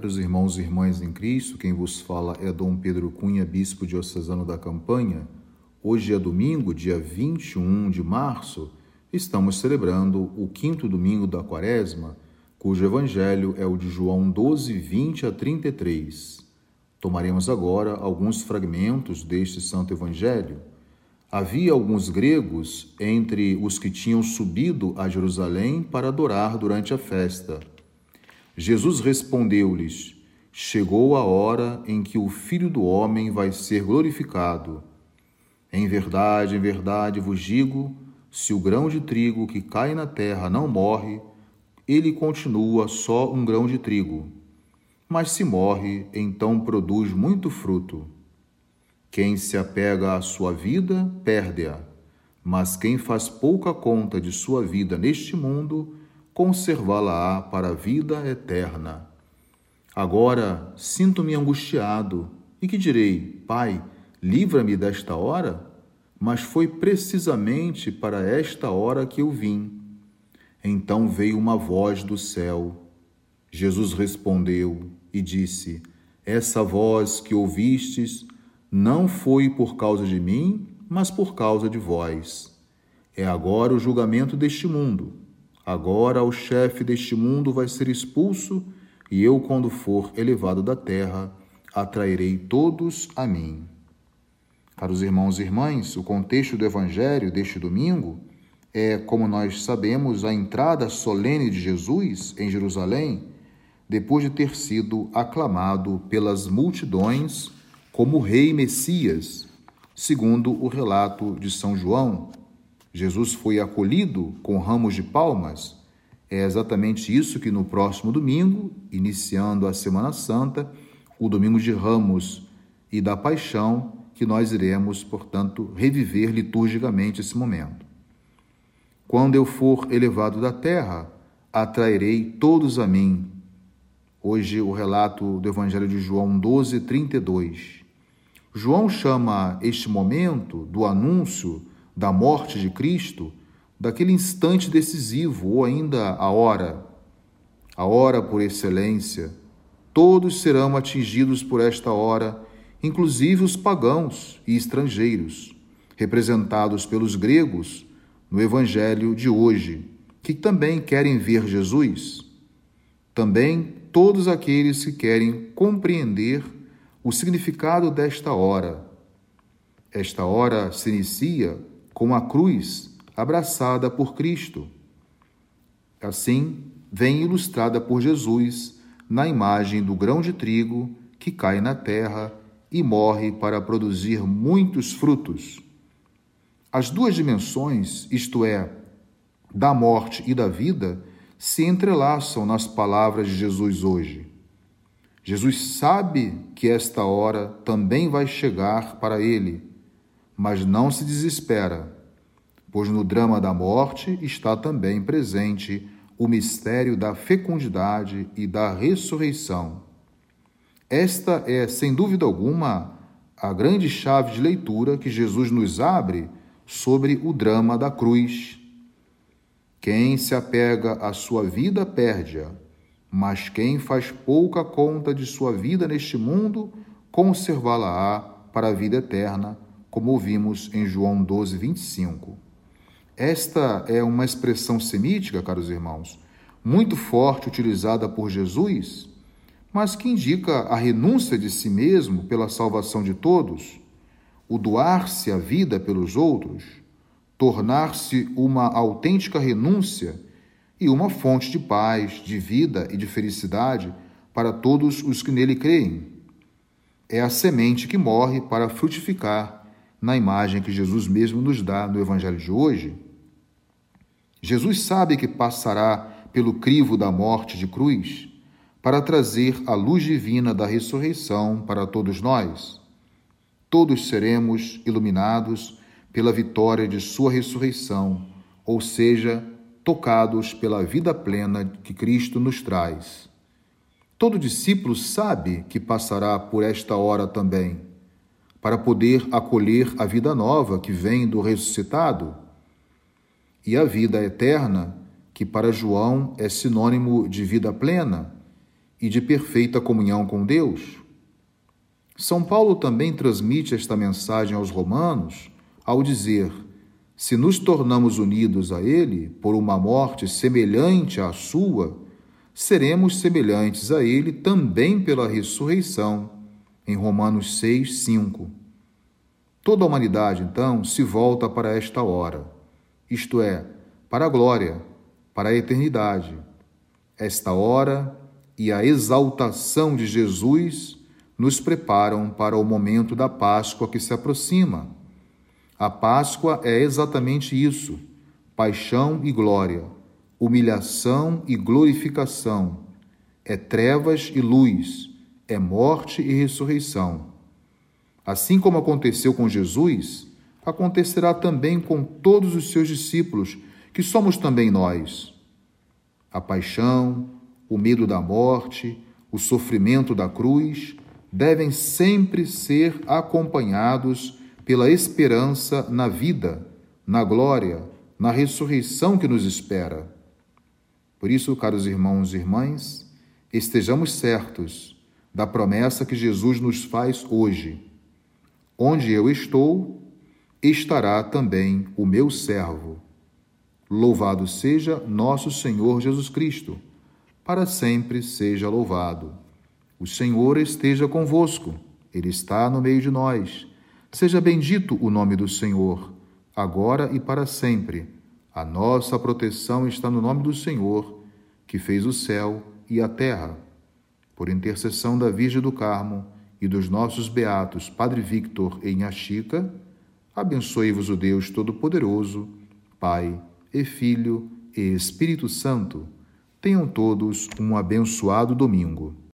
Caros irmãos e irmãs em Cristo, quem vos fala é Dom Pedro Cunha, bispo diocesano da Campanha. Hoje é domingo, dia 21 de março, estamos celebrando o quinto domingo da quaresma, cujo evangelho é o de João 12, 20 a 33. Tomaremos agora alguns fragmentos deste santo evangelho. Havia alguns gregos entre os que tinham subido a Jerusalém para adorar durante a festa. Jesus respondeu-lhes: Chegou a hora em que o Filho do Homem vai ser glorificado. Em verdade, em verdade vos digo: se o grão de trigo que cai na terra não morre, ele continua só um grão de trigo. Mas se morre, então produz muito fruto. Quem se apega à sua vida, perde-a. Mas quem faz pouca conta de sua vida neste mundo, conservá-la-á para a vida eterna. Agora sinto-me angustiado, e que direi, Pai, livra-me desta hora? Mas foi precisamente para esta hora que eu vim. Então veio uma voz do céu. Jesus respondeu e disse: Essa voz que ouvistes não foi por causa de mim, mas por causa de vós. É agora o julgamento deste mundo. Agora o chefe deste mundo vai ser expulso, e eu, quando for elevado da terra, atrairei todos a mim. Caros irmãos e irmãs, o contexto do evangelho deste domingo é, como nós sabemos, a entrada solene de Jesus em Jerusalém, depois de ter sido aclamado pelas multidões como Rei Messias, segundo o relato de São João, Jesus foi acolhido com ramos de palmas. É exatamente isso que no próximo domingo, iniciando a Semana Santa, o domingo de Ramos e da Paixão, que nós iremos, portanto, reviver liturgicamente esse momento. Quando eu for elevado da terra, atrairei todos a mim. Hoje, o relato do Evangelho de João 12, 32. João chama este momento do anúncio da morte de Cristo, daquele instante decisivo, ou ainda a hora, a hora por excelência. Todos serão atingidos por esta hora, inclusive os pagãos e estrangeiros, representados pelos gregos no Evangelho de hoje, que também querem ver Jesus. Também todos aqueles que querem compreender o significado desta hora. Esta hora se inicia com a cruz abraçada por Cristo. Assim, vem ilustrada por Jesus na imagem do grão de trigo que cai na terra e morre para produzir muitos frutos. As duas dimensões, isto é, da morte e da vida, se entrelaçam nas palavras de Jesus hoje. Jesus sabe que esta hora também vai chegar para ele mas não se desespera, pois no drama da morte está também presente o mistério da fecundidade e da ressurreição. Esta é, sem dúvida alguma, a grande chave de leitura que Jesus nos abre sobre o drama da cruz. Quem se apega à sua vida perde-a, mas quem faz pouca conta de sua vida neste mundo, conservá-la-á para a vida eterna como ouvimos em João 12, 25. Esta é uma expressão semítica, caros irmãos, muito forte utilizada por Jesus, mas que indica a renúncia de si mesmo pela salvação de todos, o doar-se a vida pelos outros, tornar-se uma autêntica renúncia e uma fonte de paz, de vida e de felicidade para todos os que nele creem. É a semente que morre para frutificar na imagem que Jesus mesmo nos dá no Evangelho de hoje. Jesus sabe que passará pelo crivo da morte de cruz para trazer a luz divina da ressurreição para todos nós. Todos seremos iluminados pela vitória de Sua ressurreição, ou seja, tocados pela vida plena que Cristo nos traz. Todo discípulo sabe que passará por esta hora também para poder acolher a vida nova que vem do ressuscitado e a vida eterna, que para João é sinônimo de vida plena e de perfeita comunhão com Deus. São Paulo também transmite esta mensagem aos Romanos ao dizer: se nos tornamos unidos a Ele por uma morte semelhante à sua, seremos semelhantes a Ele também pela ressurreição. Em Romanos 6, 5. Toda a humanidade, então, se volta para esta hora, isto é, para a glória, para a eternidade. Esta hora e a exaltação de Jesus nos preparam para o momento da Páscoa que se aproxima. A Páscoa é exatamente isso: paixão e glória, humilhação e glorificação, é trevas e luz, é morte e ressurreição. Assim como aconteceu com Jesus, acontecerá também com todos os seus discípulos, que somos também nós. A paixão, o medo da morte, o sofrimento da cruz devem sempre ser acompanhados pela esperança na vida, na glória, na ressurreição que nos espera. Por isso, caros irmãos e irmãs, estejamos certos da promessa que Jesus nos faz hoje Onde eu estou, estará também o meu servo. Louvado seja nosso Senhor Jesus Cristo, para sempre seja louvado. O Senhor esteja convosco, Ele está no meio de nós. Seja bendito o nome do Senhor, agora e para sempre. A nossa proteção está no nome do Senhor, que fez o céu e a terra. Por intercessão da Virgem do Carmo, e dos nossos beatos Padre Victor e Inhaxica, abençoe-vos o Deus Todo-Poderoso, Pai e Filho e Espírito Santo. Tenham todos um abençoado domingo.